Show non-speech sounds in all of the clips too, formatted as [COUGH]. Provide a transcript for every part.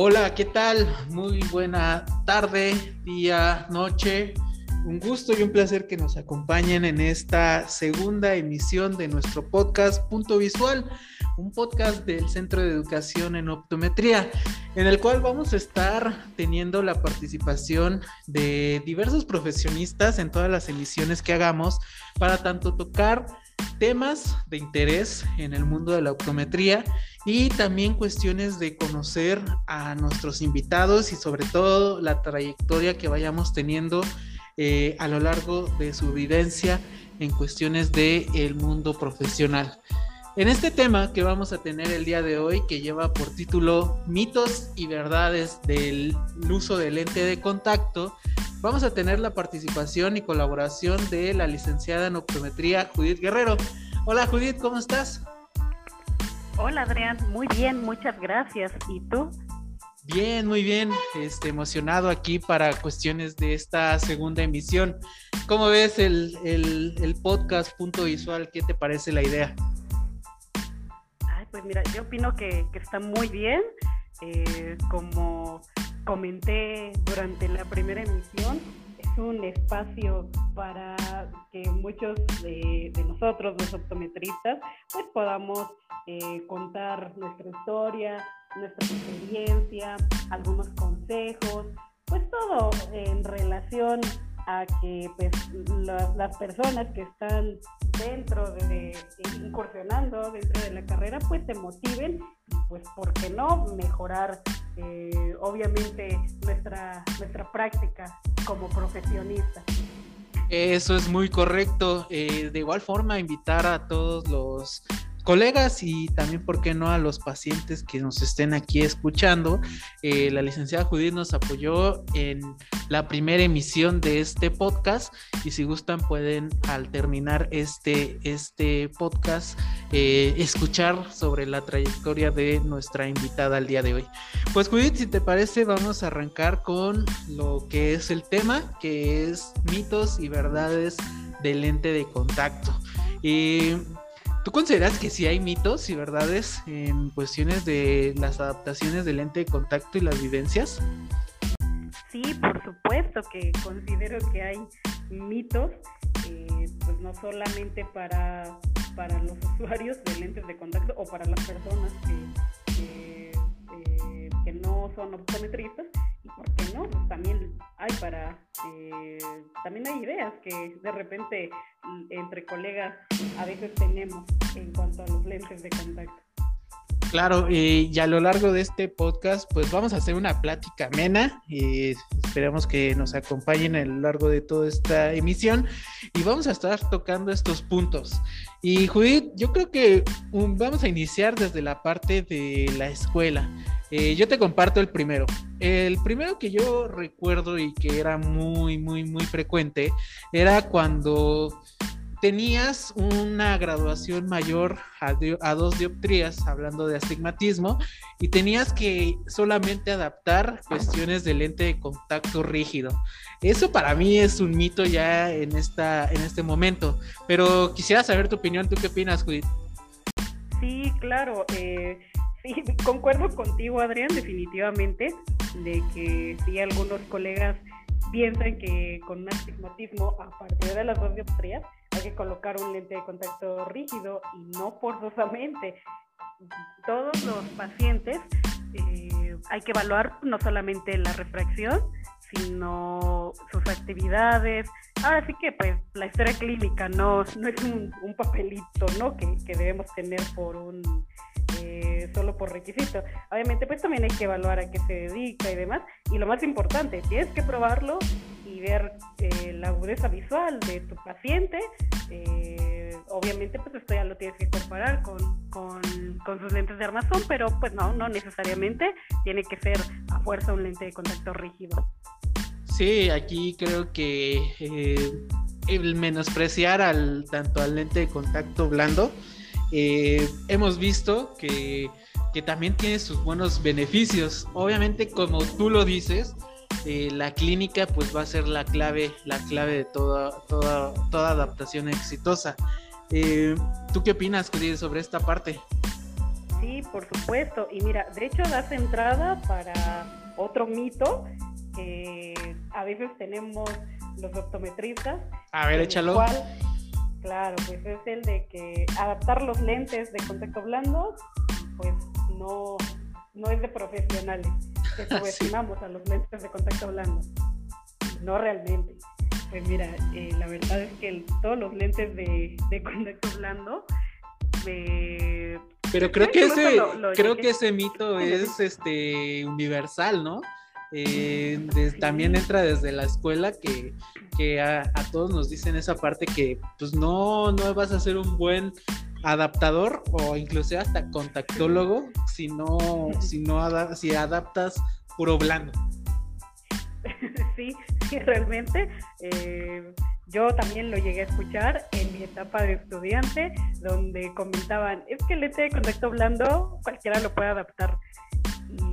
Hola, ¿qué tal? Muy buena tarde, día, noche. Un gusto y un placer que nos acompañen en esta segunda emisión de nuestro podcast Punto Visual, un podcast del Centro de Educación en Optometría, en el cual vamos a estar teniendo la participación de diversos profesionistas en todas las emisiones que hagamos para tanto tocar temas de interés en el mundo de la optometría y también cuestiones de conocer a nuestros invitados y sobre todo la trayectoria que vayamos teniendo eh, a lo largo de su vivencia en cuestiones del el mundo profesional. En este tema que vamos a tener el día de hoy, que lleva por título Mitos y verdades del uso del lente de contacto, vamos a tener la participación y colaboración de la licenciada en optometría Judith Guerrero. Hola Judith, ¿cómo estás? Hola Adrián, muy bien, muchas gracias. ¿Y tú? Bien, muy bien, este, emocionado aquí para cuestiones de esta segunda emisión. ¿Cómo ves el, el podcast punto visual? ¿Qué te parece la idea? Pues mira, yo opino que, está muy bien. Eh, como comenté durante la primera emisión, es un espacio para que muchos de, nosotros, los optometristas, pues podamos eh, contar nuestra historia, nuestra experiencia, algunos consejos, pues todo en relación a que pues, las personas que están dentro de, incursionando dentro de la carrera pues se motiven pues por qué no mejorar eh, obviamente nuestra nuestra práctica como profesionista eso es muy correcto. Eh, de igual forma invitar a todos los colegas y también, ¿por qué no?, a los pacientes que nos estén aquí escuchando. Eh, la licenciada Judith nos apoyó en la primera emisión de este podcast y si gustan pueden al terminar este, este podcast eh, escuchar sobre la trayectoria de nuestra invitada al día de hoy. Pues Judith, si te parece, vamos a arrancar con lo que es el tema, que es mitos y verdades del lente de contacto. y ¿Tú consideras que sí hay mitos y verdades en cuestiones de las adaptaciones del lente de contacto y las vivencias? Sí, por supuesto que considero que hay mitos, eh, pues no solamente para, para los [LAUGHS] usuarios de lentes de contacto o para las personas que, eh, que no son optometristas, por qué no, pues también hay para, eh, también hay ideas que de repente entre colegas a veces tenemos en cuanto a los lentes de contacto. Claro, y a lo largo de este podcast, pues vamos a hacer una plática amena y esperemos que nos acompañen a lo largo de toda esta emisión y vamos a estar tocando estos puntos. Y Judith, yo creo que um, vamos a iniciar desde la parte de la escuela. Eh, yo te comparto el primero. El primero que yo recuerdo y que era muy, muy, muy frecuente era cuando tenías una graduación mayor a, dos dioptrías, hablando de astigmatismo, y tenías que solamente adaptar cuestiones de lente de contacto rígido. Eso para mí es un mito ya en, esta, en este momento, pero quisiera saber tu opinión, ¿tú qué opinas, Judith? Sí, claro. Eh, sí, concuerdo contigo, Adrián, definitivamente, de que sí, algunos colegas piensan que con un astigmatismo, a partir de las dos dioptrías, hay que colocar un lente de contacto rígido y no forzosamente. Todos los pacientes eh, hay que evaluar no solamente la refracción, sino sus actividades. Ahora sí que pues la historia clínica no, no es un, papelito ¿no? que, que debemos tener por un eh, solo por requisito. Obviamente, pues también hay que evaluar a qué se dedica y demás. Y lo más importante, tienes que probarlo y ver eh, la agudeza visual de tu paciente. Eh, obviamente, pues esto ya lo tienes que comparar con, con, con, sus lentes de armazón, pero pues no, no necesariamente tiene que ser a fuerza un lente de contacto rígido. Sí, aquí creo que el menospreciar al tanto al lente de contacto blando eh, hemos visto que, también tiene sus buenos beneficios. Obviamente, como tú lo dices, eh, la clínica pues va a ser la clave, la clave de toda, toda, toda adaptación exitosa. Eh, ¿Tú qué opinas, sobre esta parte? Sí, por supuesto. Y mira, de hecho das entrada para otro mito que a veces tenemos los optometristas. A ver, échalo. claro, pues es el de que adaptar los lentes de contacto blando, pues no, no es de profesionales. Que subestimamos a los lentes de contacto blando. No realmente. Pues mira, eh, la verdad es que todos los lentes de, de contacto blando me pero creo que ese, creo que ese mito es este universal, ¿no? Eh, también entra desde la escuela que, que a, todos nos dicen esa parte que pues no, no vas a ser un buen adaptador o incluso hasta contactólogo si no, si no si adaptas puro blando. [LAUGHS] Sí, sí, realmente. Eh, yo también lo llegué a escuchar en mi etapa de estudiante, donde comentaban, es que el lente de contacto blando cualquiera lo puede adaptar.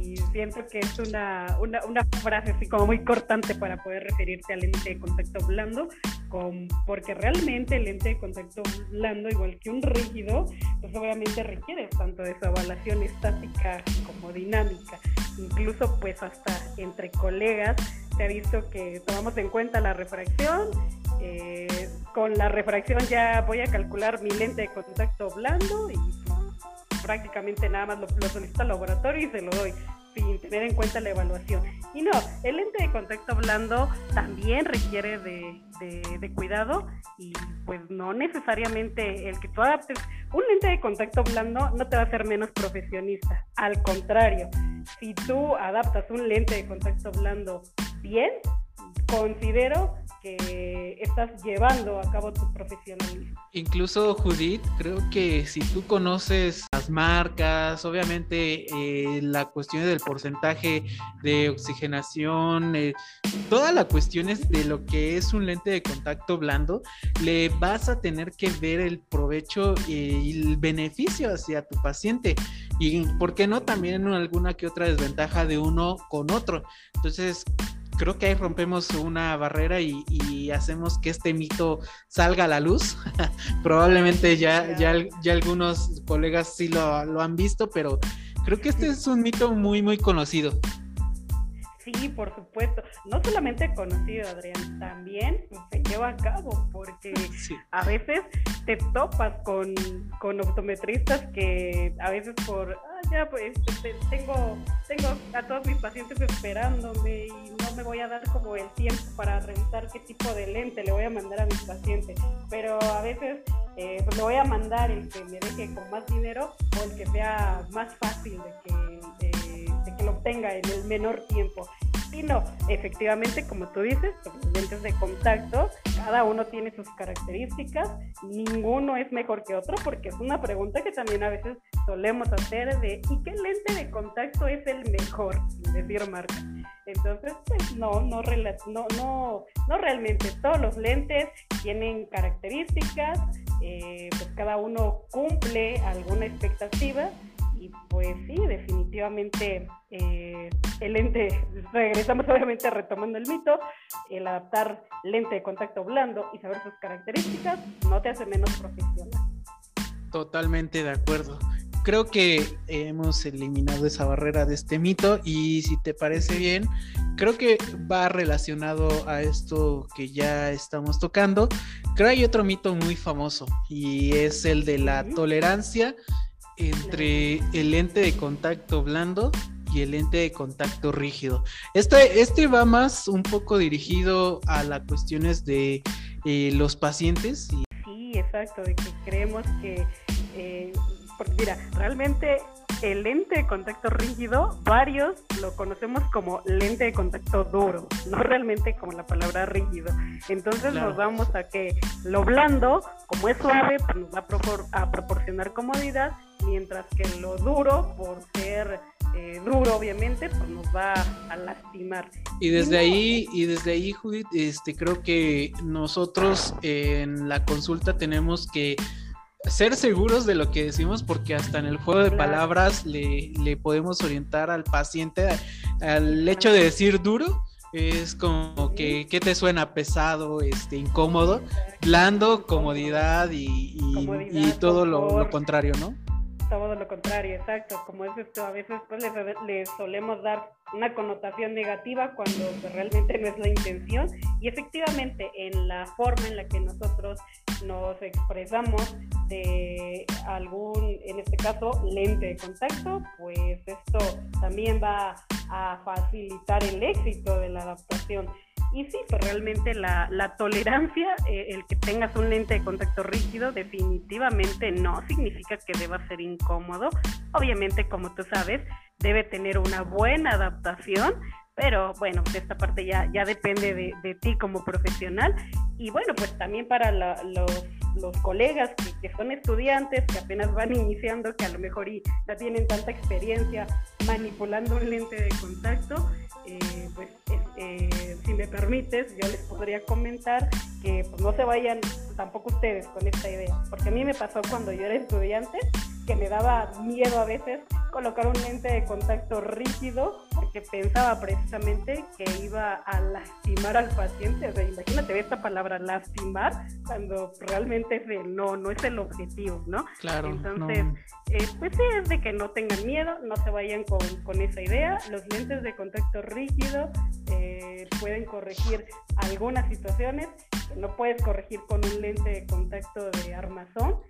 Y siento que es una, una, una frase así como muy cortante para poder referirte al lente de contacto blando, con, porque realmente el lente de contacto blando, igual que un rígido, pues obviamente requiere tanto de su estática como dinámica. Incluso pues hasta entre colegas se ha visto que tomamos en cuenta la refracción eh, con la refracción ya voy a calcular mi lente de contacto blando y prácticamente nada más lo, lo solicito al laboratorio y se lo doy sin tener en cuenta la evaluación. Y no, el lente de contacto blando también requiere de, de, cuidado y pues no necesariamente el que tú adaptes un lente de contacto blando no te va a hacer menos profesionista. Al contrario, si tú adaptas un lente de contacto blando bien, considero estás llevando a cabo tu profesionalismo. Incluso Judith, creo que si tú conoces las marcas, obviamente eh, la cuestión del porcentaje de oxigenación, eh, todas las cuestiones de lo que es un lente de contacto blando, le vas a tener que ver el provecho y el beneficio hacia tu paciente. Y, ¿por qué no? También alguna que otra desventaja de uno con otro. Entonces, creo que ahí rompemos una barrera y, hacemos que este mito salga a la luz. [LAUGHS] Probablemente ya, ya, ya algunos colegas sí lo, lo han visto, pero creo que este es un mito muy, muy conocido. Sí, por supuesto. No solamente conocido, Adrián, también se lleva a cabo, porque a veces te topas con, con, optometristas que a veces por, ah, ya, pues este, tengo, tengo a todos mis pacientes esperándome y no me voy a dar como el tiempo para revisar qué tipo de lente le voy a mandar a mis pacientes. Pero a veces eh, pues le voy a mandar el que me deje con más dinero o el que sea más fácil de que que lo obtenga en el menor tiempo. Y no, efectivamente, como tú dices, los lentes de contacto, cada uno tiene sus características, ninguno es mejor que otro, porque es una pregunta que también a veces solemos hacer de ¿y qué lente de contacto es el mejor? Sin decir marca. Entonces, pues no, no, no, no, no realmente. Todos los lentes tienen características, eh, pues cada uno cumple alguna expectativa y pues sí, definitivamente eh, el lente, [LAUGHS] regresamos obviamente retomando el mito, el adaptar lente de contacto blando y saber sus características no te hace menos profesional. Totalmente de acuerdo. Creo que hemos eliminado esa barrera de este mito y si te parece bien, creo que va relacionado a esto que ya estamos tocando. Creo que hay otro mito muy famoso y es el de la tolerancia entre el lente de contacto blando y el lente de contacto rígido. Este, este va más un poco dirigido a las cuestiones de eh, los pacientes. Sí, exacto, de que creemos que, eh, porque mira, realmente el lente de contacto rígido, varios lo conocemos como lente de contacto duro, no realmente como la palabra rígido. Entonces nos vamos a que lo blando, como es suave, pues nos va a proporcionar comodidad mientras que lo duro, por ser eh, duro obviamente, pues nos va a lastimar. Y desde ahí, y desde ahí, Judith, este, creo que nosotros en la consulta tenemos que ser seguros de lo que decimos porque hasta en el juego de palabras le, le, podemos orientar al paciente al hecho de decir duro es como que ¿qué te suena pesado, este, incómodo, blando, comodidad y, y, todo lo, lo, contrario, ¿no? Todo lo contrario, exacto. Como es esto, a veces pues le, solemos dar una connotación negativa cuando pues, realmente no es la intención. Y efectivamente, en la forma en la que nosotros nos expresamos de algún, en este caso, lente de contacto, pues esto también va a facilitar el éxito de la adaptación. Y sí, pues realmente la, la tolerancia, eh, el que tengas un lente de contacto rígido, definitivamente no significa que deba ser incómodo. Obviamente, como tú sabes, debe tener una buena adaptación, pero bueno, esta parte ya, ya depende de, de ti como profesional. Y bueno, pues también para los los colegas que, son estudiantes, que apenas van iniciando, que a lo mejor y no tienen tanta experiencia manipulando un lente de contacto, eh, pues eh, si me permites, yo les podría comentar que pues, no se vayan tampoco ustedes con esta idea, porque a mí me pasó cuando yo era estudiante que me daba miedo a veces colocar un lente de contacto rígido porque pensaba precisamente que iba a lastimar al paciente. O sea, imagínate esta palabra lastimar cuando realmente es de, no, no es el objetivo, ¿no? Claro. Entonces, eh, pues sí, es de que no tengan miedo, no se vayan con, con esa idea. Los lentes de contacto rígido eh, pueden corregir algunas situaciones que no puedes corregir con un lente de contacto de armazón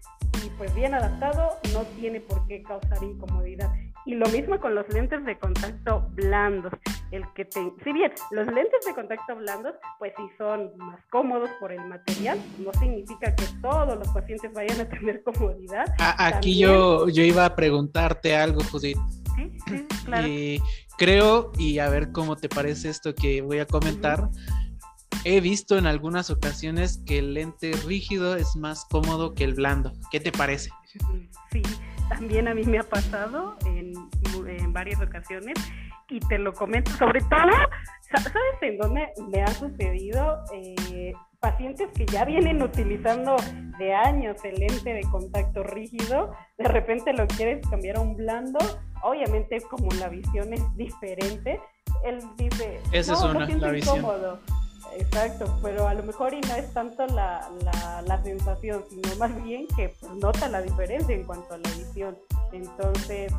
y pues bien adaptado no tiene por qué causar incomodidad. Y lo mismo con los lentes de contacto blandos. El que te, si bien los lentes de contacto blandos, pues sí son más cómodos por el material, no significa que todos los pacientes vayan a tener comodidad. aquí yo, yo iba a preguntarte algo, Judith. Sí, sí, claro. creo, y a ver cómo te parece esto que voy a comentar. He visto en algunas ocasiones que el lente rígido es más cómodo que el blando. ¿Qué te parece? Sí, también a mí me ha pasado en, varias ocasiones y te lo comento sobre todo, ¿sabes en dónde me ha sucedido? Eh, pacientes que ya vienen utilizando de años el lente de contacto rígido, de repente lo quieres cambiar a un blando, obviamente como la visión es diferente, él dice, Esa es una, la visión. Incómodo. Exacto, pero a lo mejor y no es tanto la, la, sensación, sino más bien que pues, nota la diferencia en cuanto a la visión. Entonces,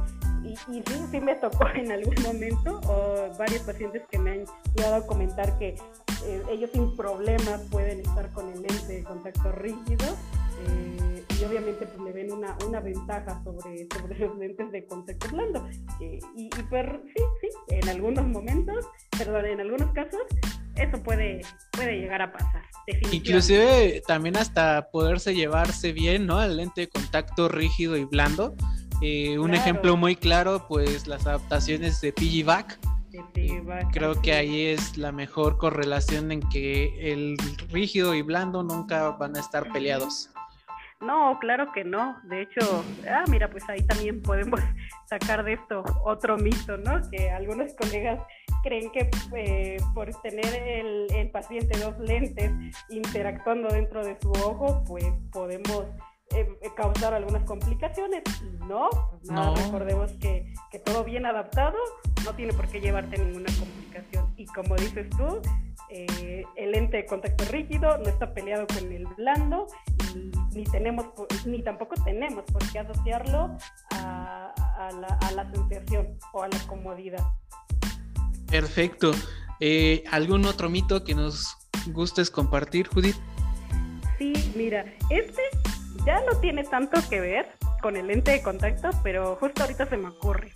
y, y sí, sí me tocó [LAUGHS] en algún momento, o varios pacientes que me han llegado a comentar que eh, ellos sin problema pueden estar con el lente de contacto rígido. Eh, y obviamente pues le ven una, una ventaja sobre, [LAUGHS] sobre los lentes de contacto blando. Eh, y, y sí, sí, en algunos momentos, perdón, en algunos casos eso puede, puede llegar a pasar. Inclusive también hasta poderse llevarse bien, ¿no? El lente de contacto rígido y blando. Eh, un ejemplo muy claro, pues las adaptaciones de Piggyback. Creo que ahí es la mejor correlación en que el rígido y blando nunca van a estar peleados. No, claro que no. De hecho, ah, mira, pues ahí también podemos [LAUGHS] sacar de esto otro mito, ¿no? Que algunos colegas creen que eh, por tener el, el, paciente dos lentes interactuando dentro de su ojo, pues podemos eh, causar algunas complicaciones. No, pues no. recordemos que, que todo bien adaptado no tiene por qué llevarte ninguna complicación. Y como dices tú, eh, el lente de contacto rígido no está peleado con el blando y ni tenemos ni tampoco tenemos por qué asociarlo a, la, sensación o a la comodidad. Perfecto. Eh, ¿Algún otro mito que nos gustes compartir, Judith? Sí, mira, este ya no tiene tanto que ver con el lente de contacto, pero justo ahorita se me ocurre.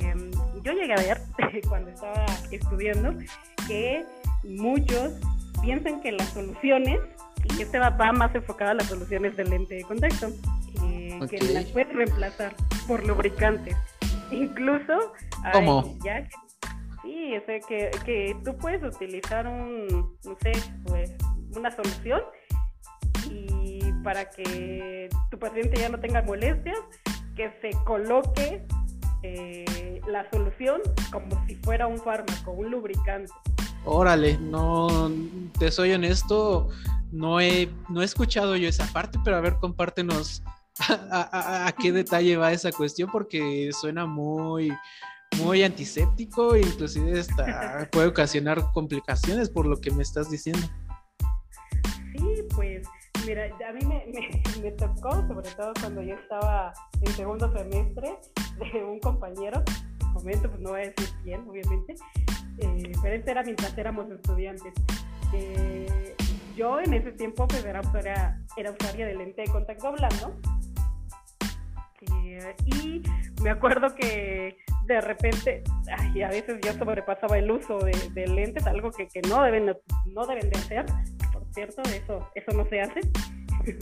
Em, yo llegué a ver [LAUGHS] cuando estaba estudiando que muchos piensan que las soluciones, y este va, más enfocado a las soluciones del lente de contacto, eh, que las puedes reemplazar por lubricantes. Incluso, ¿Cómo? ya, sí, o sea, que, que tú puedes utilizar un, no sé, pues, una solución y para que tu paciente ya no tenga molestias, que se coloque eh, la solución como si fuera un fármaco, un lubricante. Órale, no, te soy honesto, no he, no he escuchado yo esa parte, pero a ver, compártenos [LAUGHS] a, qué detalle va esa cuestión, porque suena muy, muy antiséptico, inclusive [LAUGHS] puede ocasionar complicaciones por lo que me estás diciendo. Sí, pues Mira, a mí me, me, [LAUGHS] tocó, sobre todo cuando yo estaba en segundo semestre, [LAUGHS] de un compañero, momento, pues no voy a decir quién, obviamente, eh, pero este era mientras éramos estudiantes. yo en ese tiempo pues era usuaria, era usuaria de lente de contacto blando y me acuerdo que de repente, ay, a veces yo sobrepasaba el uso de, lentes, algo que, que, no, deben, no deben de hacer, por cierto, eso, eso no se hace. [LAUGHS]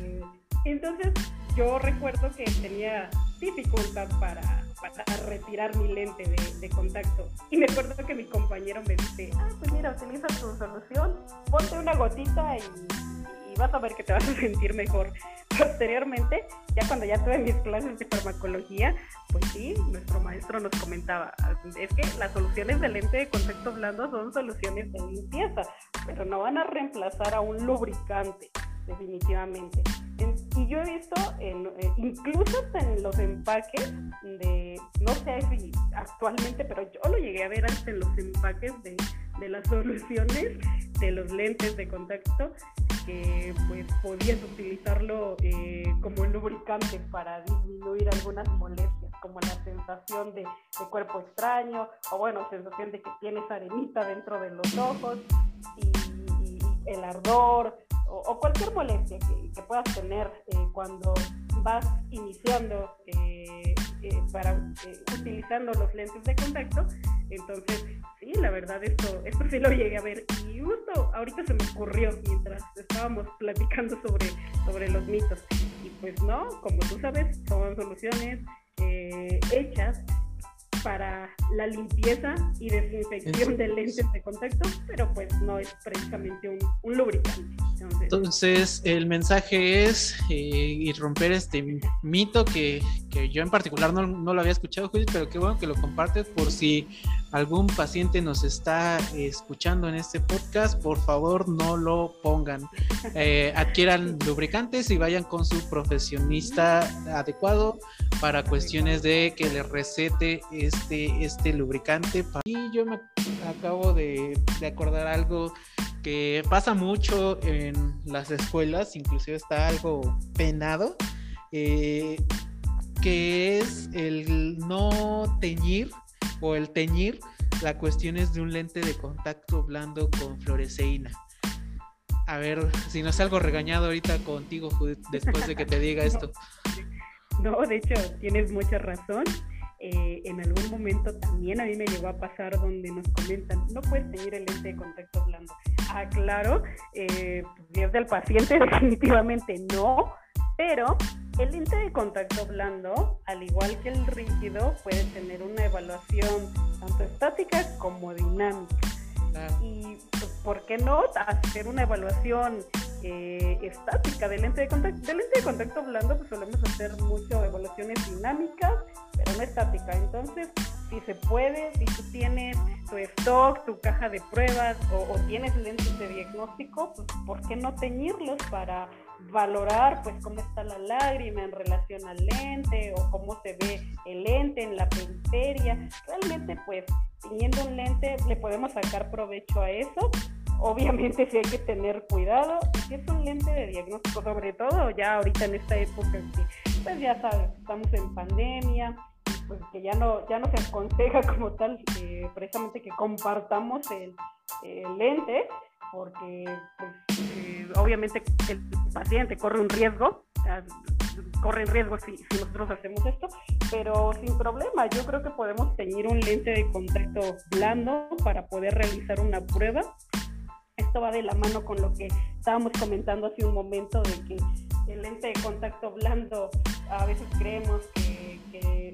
Eh, entonces yo recuerdo que tenía dificultad para, para retirar mi lente de, de, contacto. Y me acuerdo que mi compañero me dice, ah, pues mira, utiliza tu solución, ponte una gotita y vas a ver que te vas a [LAUGHS] sentir mejor. [LAUGHS] Posteriormente, ya cuando ya tuve mis clases de farmacología, pues sí, nuestro maestro nos comentaba, es que las soluciones de lente de contacto blando son soluciones de limpieza, pero no van a reemplazar a un lubricante, definitivamente. y yo he visto, en, eh, incluso en los empaques de, no sé si actualmente, pero yo lo llegué a ver antes en los empaques de, de las soluciones de los lentes de contacto que pues podías utilizarlo eh, como lubricante para disminuir algunas molestias, como la sensación de, cuerpo extraño, o bueno, sensación de que tienes arenita dentro de los ojos, y, el ardor, o, cualquier molestia que, puedas tener eh, cuando vas iniciando eh, para utilizando los lentes de contacto. Entonces, sí, la verdad, esto, esto sí lo llegué a ver. Y justo ahorita se me ocurrió mientras estábamos platicando sobre, sobre los mitos. Y pues no, como tú sabes, son soluciones eh, hechas para la limpieza y desinfección de lentes de contacto, pero pues no es precisamente un, lubricante. Entonces, el mensaje es eh, y romper este mito que, que yo en particular no, no, lo había escuchado, Judith, pero qué bueno que lo compartes por si algún paciente nos está escuchando en este podcast, por favor no lo pongan. Eh, adquieran lubricantes y vayan con su profesionista adecuado para cuestiones de que le recete este, este lubricante. Y yo me acabo de, acordar algo que pasa mucho en las escuelas, inclusive está algo penado, eh, que es el no teñir o el teñir, la cuestión es de un lente de contacto blando con fluoresceína. A ver, si no salgo regañado ahorita contigo después de que te diga [LAUGHS] esto. No, de hecho, tienes mucha razón. Eh, en algún momento también a mí me llegó a pasar donde nos comentan, no puedes teñir el lente de contacto blando. Ah, claro, eh, pues, del paciente [LAUGHS] definitivamente no, pero el lente de contacto blando, al igual que el rígido, puede tener una evaluación tanto estática como dinámica. Y pues, ¿por qué no hacer una evaluación eh, estática del lente de contacto? Del lente de contacto blando pues solemos hacer mucho evaluaciones dinámicas, pero no estática. Entonces, si se puede, si tú tienes tu stock, tu caja de pruebas o, o tienes lentes de diagnóstico, pues ¿por qué no teñirlos para valorar pues cómo está la lágrima en relación al lente o cómo se ve el lente en la periferia. Realmente pues teniendo un lente le podemos sacar provecho a eso. Obviamente sí hay que tener cuidado y si es un lente de diagnóstico sobre todo ya ahorita en esta época que pues ya sabes, estamos en pandemia, pues que ya no, ya no se aconseja como tal eh, precisamente que compartamos el, el lente porque pues, eh, obviamente el paciente corre un riesgo, corre un riesgo si, si, nosotros hacemos esto, pero sin problema, yo creo que podemos teñir un lente de contacto blando para poder realizar una prueba. Esto va de la mano con lo que estábamos comentando hace un momento de que el lente de contacto blando a veces creemos que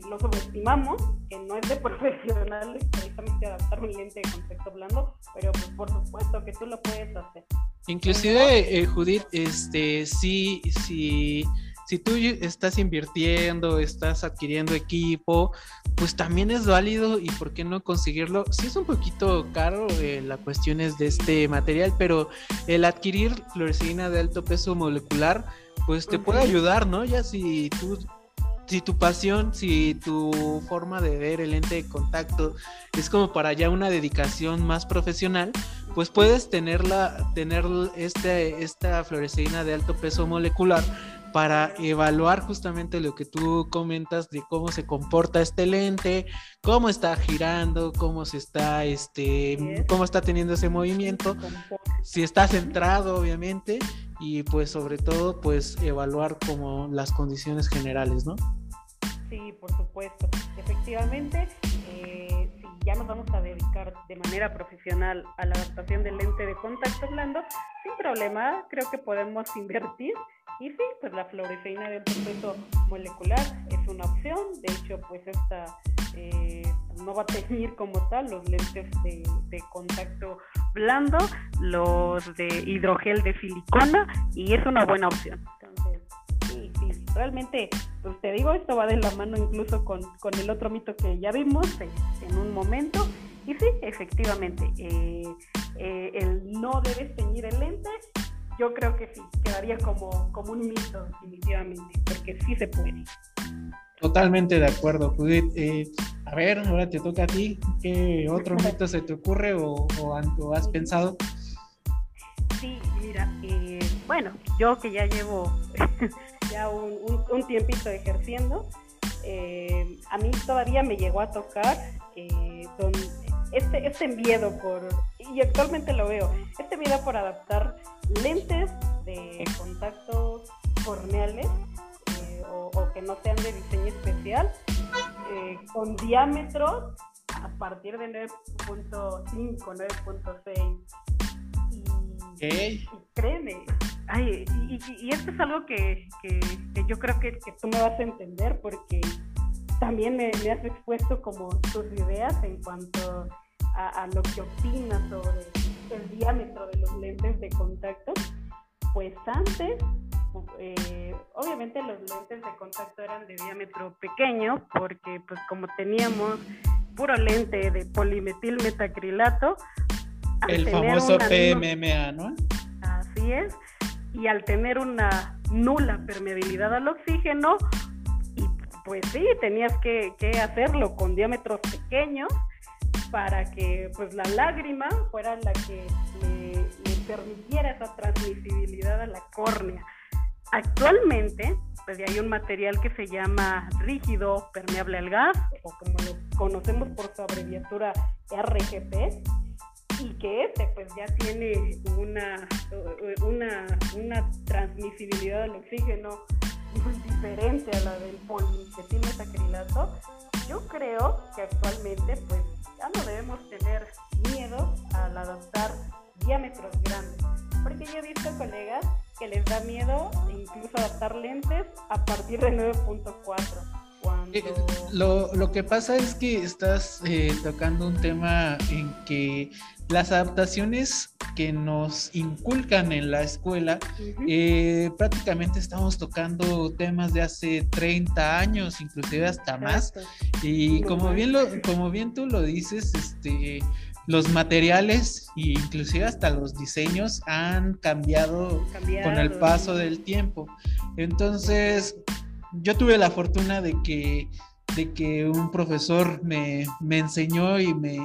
lo subestimamos, que no es de profesionales precisamente adaptar un lente de contacto blando, pero pues, por supuesto que tú lo puedes hacer. Inclusive, eh, Judith, este, sí, sí, si tú estás invirtiendo, estás adquiriendo equipo, pues también es válido y por qué no conseguirlo. Sí es un poquito caro eh, la cuestión es de este material, pero el adquirir fluoresceína de alto peso molecular, pues te puede ayudar, ¿no? Ya si tú si tu pasión, si tu forma de ver el ente de contacto es como para ya una dedicación más profesional, pues puedes tenerla, tener este, esta fluoresceína de alto peso molecular para evaluar justamente lo que tú comentas de cómo se comporta este lente, cómo está girando, cómo se está, este, cómo está teniendo ese movimiento, si está centrado, obviamente, y pues sobre todo, pues evaluar como las condiciones generales, ¿no? Sí, por supuesto. Efectivamente, eh, si ya nos vamos a dedicar de manera profesional a la adaptación del lente de contacto blando, sin problema, creo que podemos invertir y sí, pues la fluoresceína del proceso molecular es una opción. De hecho, pues esta eh, no va a tener como tal los lentes de, contacto blando, los de hidrogel de silicona y es una buena opción. Entonces, sí, sí, realmente, pues te digo, esto va de la mano incluso con, el otro mito que ya vimos en, un momento. Y sí, efectivamente, eh, eh, el no debes teñir el lente yo creo que sí, quedaría como, como un mito, definitivamente, porque sí se puede. Totalmente de acuerdo, Judith. Eh, a ver, ahora te toca a ti. ¿Qué otro mito se te ocurre o, has pensado? Sí, mira, eh, bueno, yo que ya llevo [LAUGHS] ya un, un, tiempito ejerciendo, eh, a mí todavía me llegó a tocar este, este miedo por, y actualmente lo veo, este miedo por adaptar lentes de contacto corneales eh, o, que no sean de diseño especial eh, con diámetros a partir de 9.5, 9.6. Y, créeme, y, esto es algo que, yo creo que, tú me vas a entender porque también me, has expuesto como tus ideas en cuanto a, a lo que opinas sobre el diámetro de los lentes de contacto, pues antes, eh, obviamente los lentes de contacto eran de diámetro pequeño, porque pues como teníamos puro lente de polimetil metacrilato, el famoso PMMA, ¿no? Así es, y al tener una nula permeabilidad al oxígeno, y pues sí, tenías que, que hacerlo con diámetros pequeños para que pues la lágrima fuera la que le, permitiera esa transmisibilidad a la córnea. Actualmente, pues hay un material que se llama rígido permeable al gas, o como lo conocemos por su abreviatura RGP, y que este pues ya tiene una, una, transmisibilidad al oxígeno muy diferente a la del polimetilmetacrilato. Yo creo que actualmente pues ya no debemos tener miedo al adaptar diámetros grandes, porque yo he visto colegas que les da miedo incluso adaptar lentes a partir de 9.4. Eh, lo, lo, que pasa es que estás eh, tocando un tema en que las adaptaciones que nos inculcan en la escuela, eh, prácticamente estamos tocando temas de hace 30 años, inclusive hasta más. Y como bien, lo, como bien tú lo dices, este, los materiales e inclusive hasta los diseños han cambiado, con el paso del tiempo. Entonces, yo tuve la fortuna de que, de que un profesor me, me enseñó y me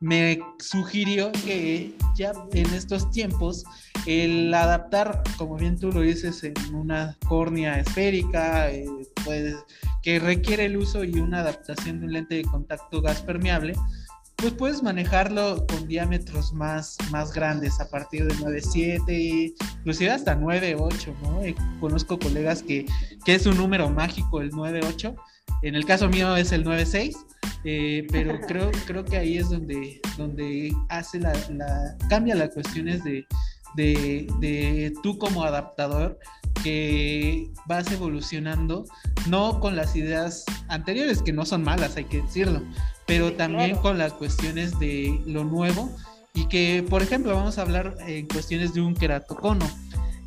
me sugirió que ya en estos tiempos el adaptar, como bien tú lo dices, en una córnea esférica, eh, pues, que requiere el uso y una adaptación de un lente de contacto gas permeable, pues puedes manejarlo con diámetros más, más grandes, a partir de 9.7, inclusive hasta 9.8, ¿no? Eh, conozco colegas que, que es un número mágico el 9.8, en el caso mío es el 9.6 eh, pero [LAUGHS] creo, creo que ahí es donde, donde hace la, cambia las cuestiones de, de, tú como adaptador que vas evolucionando, no con las ideas anteriores, que no son malas, hay que decirlo, pero también con las cuestiones de lo nuevo y que, por ejemplo, vamos a hablar en cuestiones de un queratocono.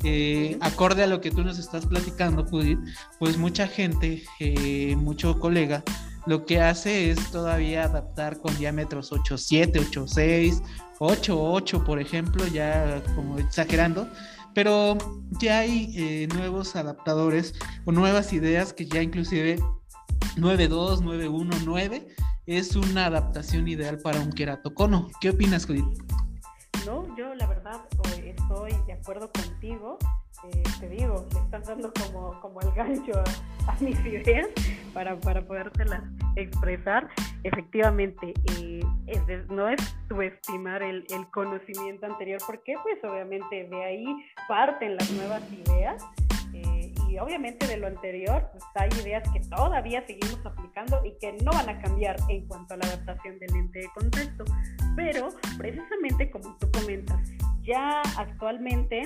Eh, acorde a lo que tú nos estás platicando, Judith, pues mucha gente, eh, mucho colega, lo que hace es todavía adaptar con diámetros 8.7, 8.6, 8.8 por ejemplo, ya como exagerando, pero ya hay eh, nuevos adaptadores o nuevas ideas que ya inclusive 9.2, 9.1, 9 es una adaptación ideal para un queratocono. ¿Qué opinas, Judith? no, yo la verdad estoy de acuerdo contigo. Eh, te digo, le estás dando como, como el gancho a, mis [LAUGHS] ideas para, para podértelas expresar. Efectivamente, eh, no es subestimar el, el conocimiento anterior, porque pues obviamente de ahí parten las nuevas ideas y obviamente de lo anterior pues, hay ideas que todavía seguimos aplicando y que no van a cambiar en cuanto a la adaptación del lente de contacto. Pero precisamente como tú comentas, ya actualmente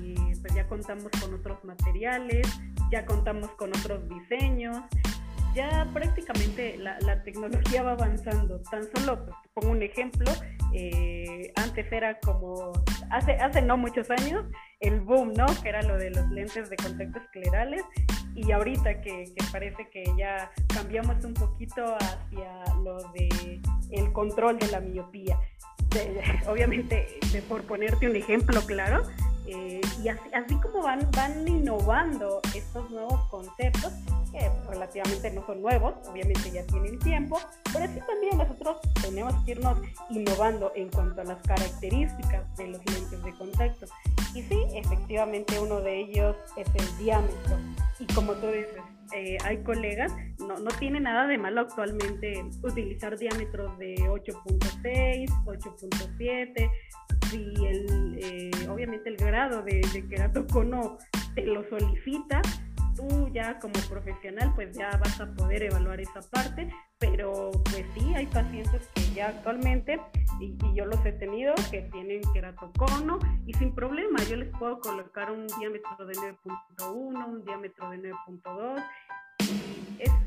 eh, pues ya contamos con otros materiales, ya contamos con otros diseños, ya prácticamente la, tecnología va avanzando. Tan solo, pues, pongo un ejemplo, eh, antes era como, hace, hace no muchos años, el boom, ¿no? Que era lo de los lentes de contacto esclerales y ahorita que, parece que ya cambiamos un poquito hacia lo de el control de la miopía. [LAUGHS] obviamente, por ponerte un ejemplo claro, eh, y así, así, como van, van innovando estos nuevos conceptos, que relativamente no son nuevos, obviamente ya tienen tiempo, pero así también nosotros tenemos que irnos innovando en cuanto a las características de los lentes de contacto. Y sí, efectivamente uno de ellos es el diámetro. Y como tú dices, eh, hay colegas, no, no tiene nada de malo actualmente utilizar diámetros de 8.6, 8.7, si el, eh, obviamente el grado de, de queratocono te lo solicita, tú ya como profesional pues ya vas a poder evaluar esa parte, pero pues sí, hay pacientes que ya actualmente, y, yo los he tenido, que tienen queratocono y sin problema yo les puedo colocar un diámetro de 9.1, un diámetro de 9.2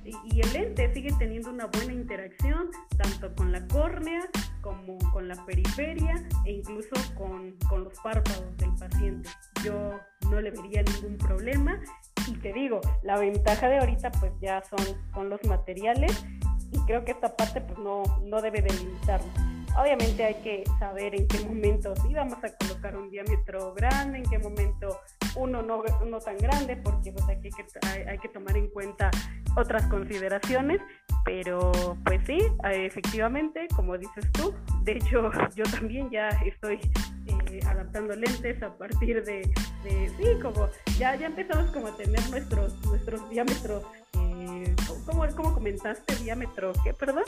y, el lente sigue teniendo una buena interacción tanto con la córnea como con la periferia e incluso con, con los párpados del paciente. Yo no le vería ningún problema y te digo, la ventaja de ahorita pues ya son, son los materiales y creo que esta parte pues no, no debe delimitarnos. Obviamente hay que saber en qué momento sí vamos a colocar un diámetro grande, en qué momento uno no, no tan grande, porque pues, hay, que, tomar en cuenta otras consideraciones, pero pues sí, efectivamente, como dices tú, de hecho [LAUGHS] yo también ya estoy eh, adaptando lentes a partir de, sí, como ya, ya empezamos como a tener nuestros, nuestros diámetros, eh, ¿cómo, ¿cómo comentaste? Diámetro, ¿qué, perdón?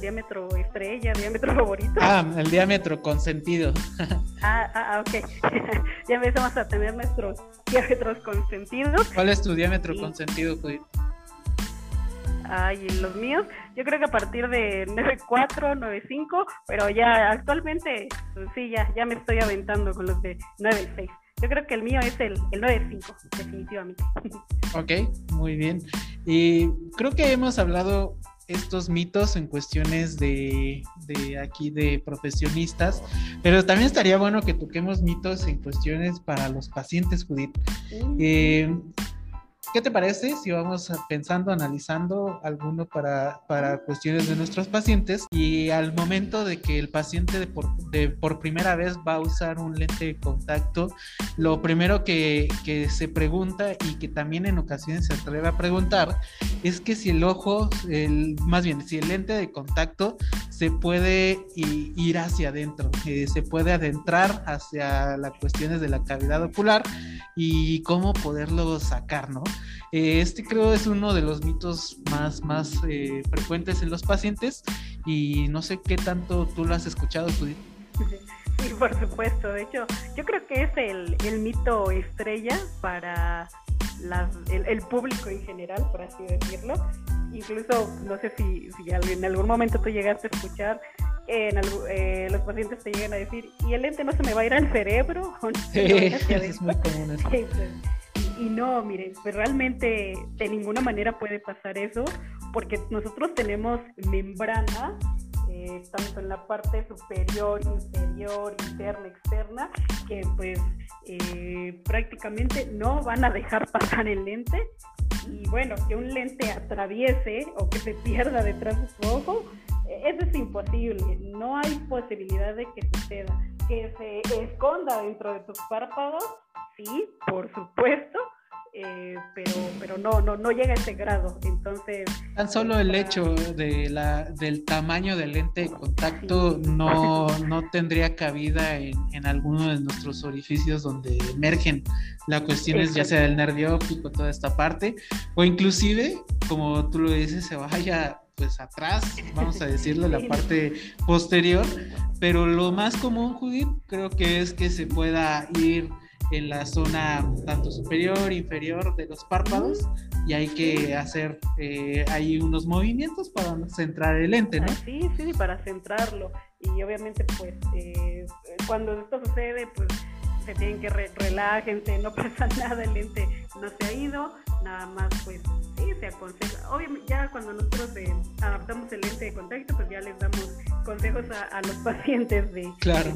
Diámetro estrella, diámetro [LAUGHS] favorito. Ah, el diámetro consentido. [LAUGHS] ah, ah, ok. [LAUGHS] ya empezamos a tener nuestros diámetros consentidos. ¿Cuál es tu diámetro consentido, Judith? Ay, los míos, yo creo que a partir de 9.4, 9.5, pero ya actualmente, pues sí, ya, ya me estoy aventando con los de 9.6. Yo creo que el mío es el, el 9.5, definitivamente. Ok, muy bien. Y creo que hemos hablado estos mitos en cuestiones de, de, aquí de profesionistas, pero también estaría bueno que toquemos mitos en cuestiones para los pacientes, Judith. Eh, ¿Qué te parece si vamos pensando, analizando alguno para, para cuestiones de nuestros pacientes y al momento de que el paciente de por, de por, primera vez va a usar un lente de contacto, lo primero que, que, se pregunta y que también en ocasiones se atreve a preguntar es que si el ojo, el, más bien, si el lente de contacto se puede ir hacia adentro, eh, se puede adentrar hacia las cuestiones de la cavidad ocular y cómo poderlo sacar, ¿no? Eh, este creo es uno de los mitos más, más eh, frecuentes en los pacientes y no sé qué tanto tú lo has escuchado, Judith. [LAUGHS] Sí, por supuesto. De hecho, yo creo que es el, el mito estrella para el, público en general, por así decirlo. Incluso, no sé si, si en algún momento tú llegaste a escuchar en eh, los pacientes te llegan a decir, ¿y el lente no se me va a ir al cerebro? [LAUGHS] sí, es muy [LAUGHS] común. Pues, y no, mire, pues realmente de ninguna manera puede pasar eso, porque nosotros tenemos membrana, eh, tanto en la parte superior, inferior, interna, externa, que pues eh, prácticamente no van a dejar pasar el lente. Y bueno, que un lente atraviese o que se pierda detrás de su ojo, eso es imposible. No hay posibilidad de que suceda. Que se esconda dentro de tus párpados, sí, por supuesto, eh, pero, pero no, no, no llega a ese grado. Entonces. Tan solo el hecho de la, del tamaño del lente de contacto no, no tendría cabida en, en alguno de nuestros orificios donde emergen las cuestiones, ya sea del nervio óptico, toda esta parte, o inclusive, como tú lo dices, se vaya pues atrás, vamos a [LAUGHS] decirlo, la parte posterior, pero lo más común, Judith, creo que es que se pueda ir en la zona tanto superior, inferior de los párpados y hay que hacer eh, ahí unos movimientos para centrar el lente, ¿no? Sí, sí, para centrarlo y obviamente pues eh, cuando esto sucede pues se tienen que relájense, no [LAUGHS] pasa nada, el lente no se ha ido, nada más pues sí se aconseja. Obviamente ya cuando nosotros eh, adaptamos el lente de contacto pues ya les damos consejos a, los [LAUGHS] pacientes de,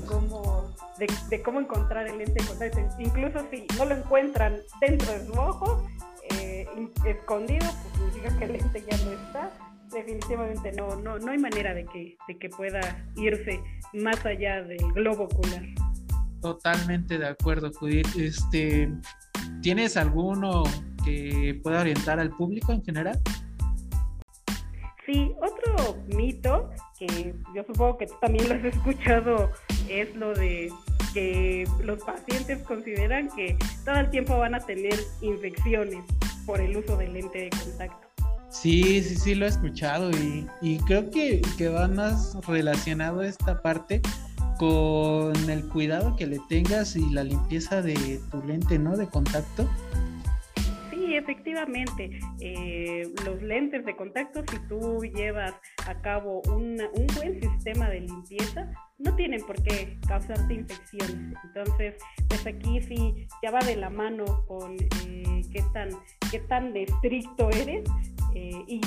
cómo de, cómo encontrar el lente de contacto. Incluso si no lo encuentran dentro de su ojo, eh, escondido, pues significa que el lente ya no está. Definitivamente no, no, no hay manera de que, de que pueda irse más allá del globo ocular. Totalmente de acuerdo, Judith. Este, ¿Tienes alguno que pueda orientar al público en general? Sí, otro mito que yo supongo que tú también lo has escuchado es lo de que los pacientes consideran que todo el tiempo van a tener infecciones por el uso del lente de contacto. Sí, sí, sí, lo he escuchado y, y creo que, que va más relacionado esta parte con el cuidado que le tengas y la limpieza de tu lente, ¿no? De contacto. Sí, efectivamente. Eh, los lentes de contacto, si tú llevas a cabo un buen sistema de limpieza, no tienen por qué causarte infecciones. Entonces, pues aquí sí ya va de la mano con eh, qué tan qué tan estricto eres eh, y,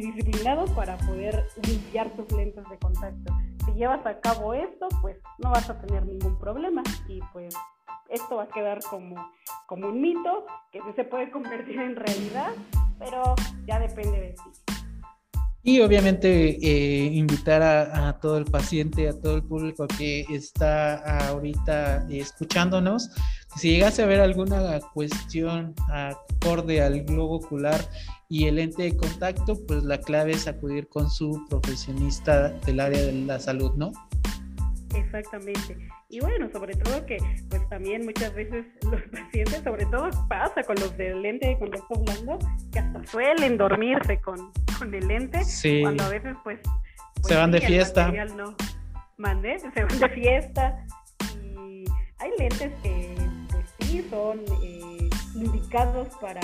disciplinado para poder limpiar tus lentes de contacto si llevas a cabo esto, pues no vas a tener ningún problema y pues esto va a quedar como, como un mito que se puede convertir en realidad, pero ya depende de ti. Y obviamente eh, invitar a, todo el paciente, a todo el público que está ahorita escuchándonos, si llegase a ver alguna cuestión acorde al globo ocular y el ente de contacto, pues la clave es acudir con su profesionista del área de la salud, ¿no? Exactamente. Y bueno, sobre todo que pues también muchas veces [LAUGHS] los pacientes, sobre todo pasa con los del lente de contacto blando, que hasta suelen dormirse con, con el lente, sí. cuando a veces pues... se pues, van de fiesta. No, mande, [LAUGHS] se van de fiesta y hay lentes que pues sí son eh, indicados para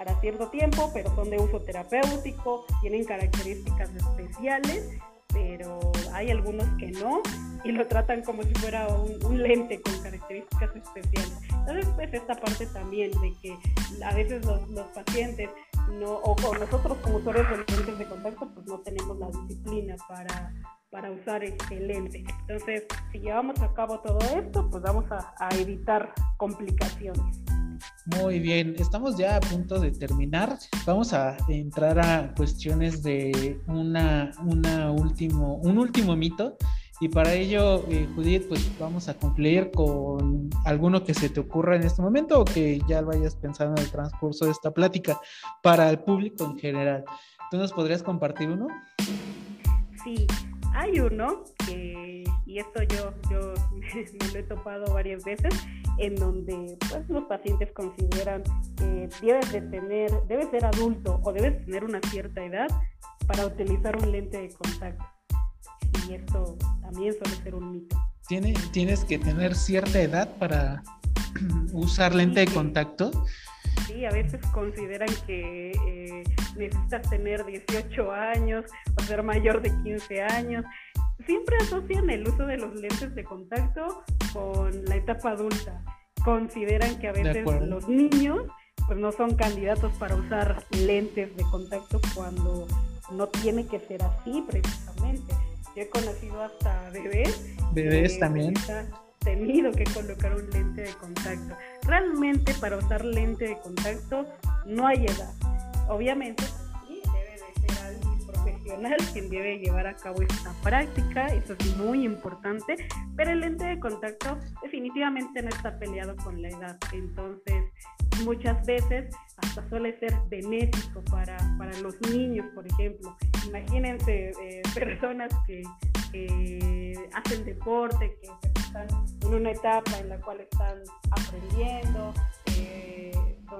para cierto tiempo, pero son de uso terapéutico, tienen características especiales, pero hay algunos que no y lo tratan como si fuera un, lente con características especiales. Entonces, pues esta parte también de que a veces los, pacientes no, o, nosotros como usuarios de lentes de contacto, pues no tenemos la disciplina para, para usar este lente. Entonces, si llevamos a cabo todo esto, pues vamos a evitar complicaciones. Muy bien, estamos ya a punto de terminar. Vamos a entrar a cuestiones de una, una último, un último mito. Y para ello, eh, Judith, pues vamos a concluir con alguno que se te ocurra en este momento o que ya lo vayas pensando en el transcurso de esta plática para el público en general. ¿Tú nos podrías compartir uno? Sí, hay uno que, y esto yo, yo [LAUGHS] me lo he topado varias veces, en donde pues, los pacientes consideran que debes de tener, debes ser adulto o debes tener una cierta edad para utilizar un lente de contacto. Y esto también suele ser un mito. ¿Tiene, ¿Tienes que tener cierta edad para [CLEARS THROAT] usar lente de contacto? Sí, a veces consideran que eh, necesitas tener 18 años o ser mayor de 15 años siempre asocian el uso de los lentes de contacto con la etapa adulta. Consideran que a veces los niños pues no son candidatos para usar lentes de contacto cuando no tiene que ser así precisamente. Yo he conocido hasta bebés. Bebés también. tenido que colocar un lente de contacto. Realmente para usar lente de contacto no hay edad. Obviamente quien debe llevar a cabo esta práctica, eso es muy importante, pero el lente de contacto definitivamente no está peleado con la edad, entonces muchas veces hasta suele ser benéfico para, para los niños, por ejemplo. Imagínense eh, [LAUGHS] personas que hacen deporte, que están en una etapa en la cual están aprendiendo. Eh,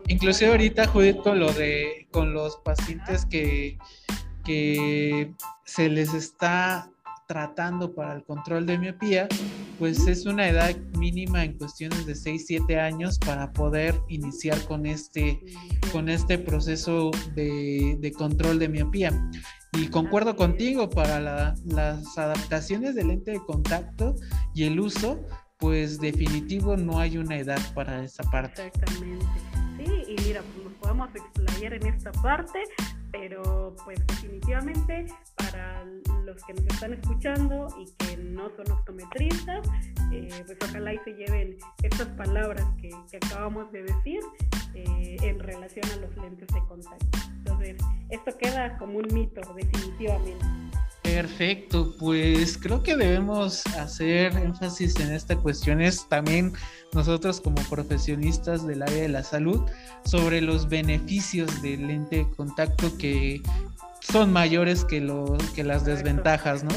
Inclusive ahorita, Judith, con lo de con los pacientes que, que se les está tratando para el control de miopía, pues es una edad mínima en cuestiones de 6, 7 años para poder iniciar con este, con este proceso de, de control de miopía. Y concuerdo contigo, para las adaptaciones del lente de contacto y el uso, pues definitivo no hay una edad para esa parte. Exactamente. Sí, y mira, pues nos podemos explayar en esta parte, pero pues definitivamente para los que nos están escuchando y que no son optometristas, eh, pues ojalá y se lleven estas palabras que, acabamos de decir eh, en relación a los lentes de contacto. Entonces, esto queda como un mito, definitivamente. Perfecto, pues creo que debemos hacer énfasis en esta cuestión, es también nosotros como profesionistas del área de la salud, sobre los beneficios del lente de contacto que son mayores que, lo, que las desventajas, ¿no?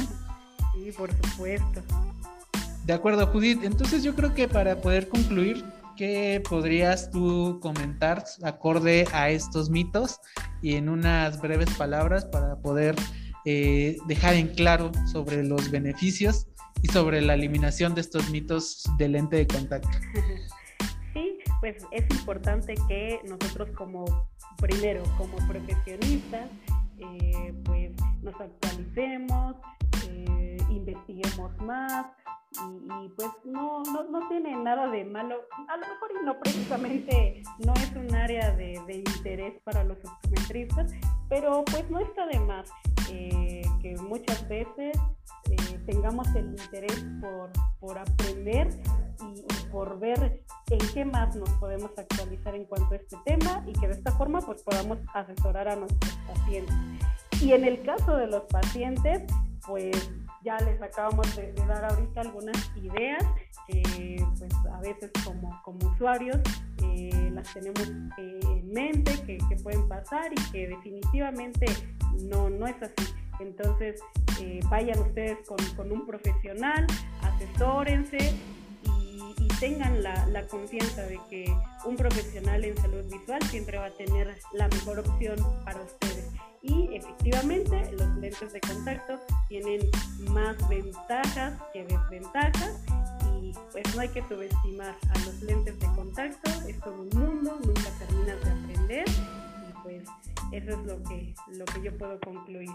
Sí, por supuesto. De acuerdo, Judith. Entonces yo creo que para poder concluir, ¿qué podrías tú comentar acorde a estos mitos y en unas breves palabras para poder eh, dejar en claro sobre los beneficios y sobre la eliminación de estos mitos del lente de contacto? [LAUGHS] Sí, pues es importante que nosotros como, primero, como profesionistas, eh, pues nos actualicemos, eh, investiguemos más, y, pues no, no, no, tiene nada de malo, a lo mejor y no precisamente no es un área de, de interés para los optometristas, pero pues no está de más eh, que muchas veces eh, tengamos el interés por, por aprender y, por ver en qué más nos podemos actualizar en cuanto a este tema y que de esta forma pues podamos asesorar a nuestros pacientes. Y en el caso de los pacientes, pues ya les acabamos de, dar ahorita algunas ideas que pues a veces como, como usuarios eh, las tenemos eh, en mente que, pueden pasar y que definitivamente no, no es así. Entonces eh, vayan ustedes con, un profesional, asesórense y, y tengan la, la, confianza de que un profesional en salud visual siempre va a tener la mejor opción para ustedes y efectivamente los lentes de contacto tienen más ventajas que desventajas y pues no hay que subestimar a los lentes de contacto, es todo un mundo, nunca terminas de aprender y pues eso es lo que, lo que yo puedo concluir.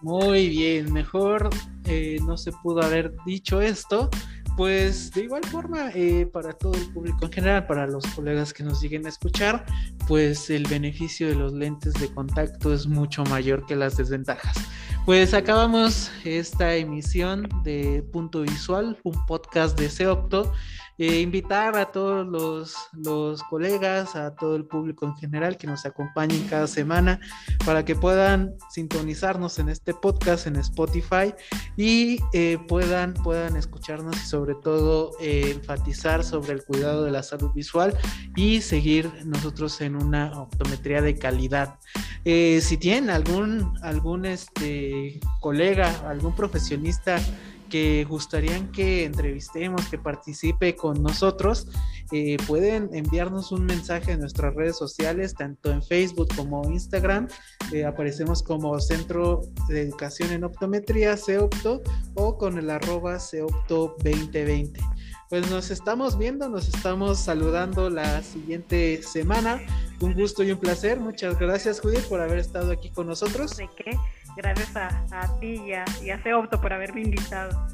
Muy bien, mejor eh, no se pudo haber dicho esto. Pues de igual forma, eh, para todo el público en general, para los colegas que nos lleguen a escuchar, pues el beneficio de los lentes de contacto es mucho mayor que las desventajas. Pues acabamos esta emisión de Punto Visual, un podcast de Seopto. Eh, invitar a todos los, los, colegas, a todo el público en general que nos acompañen cada semana para que puedan sintonizarnos en este podcast en Spotify y eh, puedan, puedan escucharnos y sobre todo eh, enfatizar sobre el cuidado de la salud visual y seguir nosotros en una optometría de calidad. si tienen algún, algún este, colega, algún profesionista, que gustarían que entrevistemos, que participe con nosotros, eh, pueden enviarnos un mensaje en nuestras redes sociales, tanto en Facebook como Instagram. Eh, aparecemos como Centro de Educación en Optometría, CEOPTO, o con el arroba CEOPTO 2020. Pues nos estamos viendo, nos estamos saludando la siguiente semana. Un gusto y un placer. Muchas gracias, Judith, por haber estado aquí con nosotros. ¿De qué? Gracias a, ti y a, y a por haberme invitado.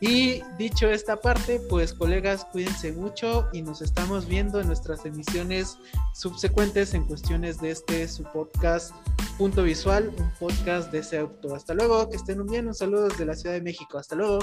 Y dicho esta parte, pues colegas, cuídense mucho y nos estamos viendo en nuestras emisiones subsecuentes en cuestiones de este su podcast Punto Visual, un podcast de ese auto. Hasta luego, que estén bien, un saludo desde la Ciudad de México. Hasta luego.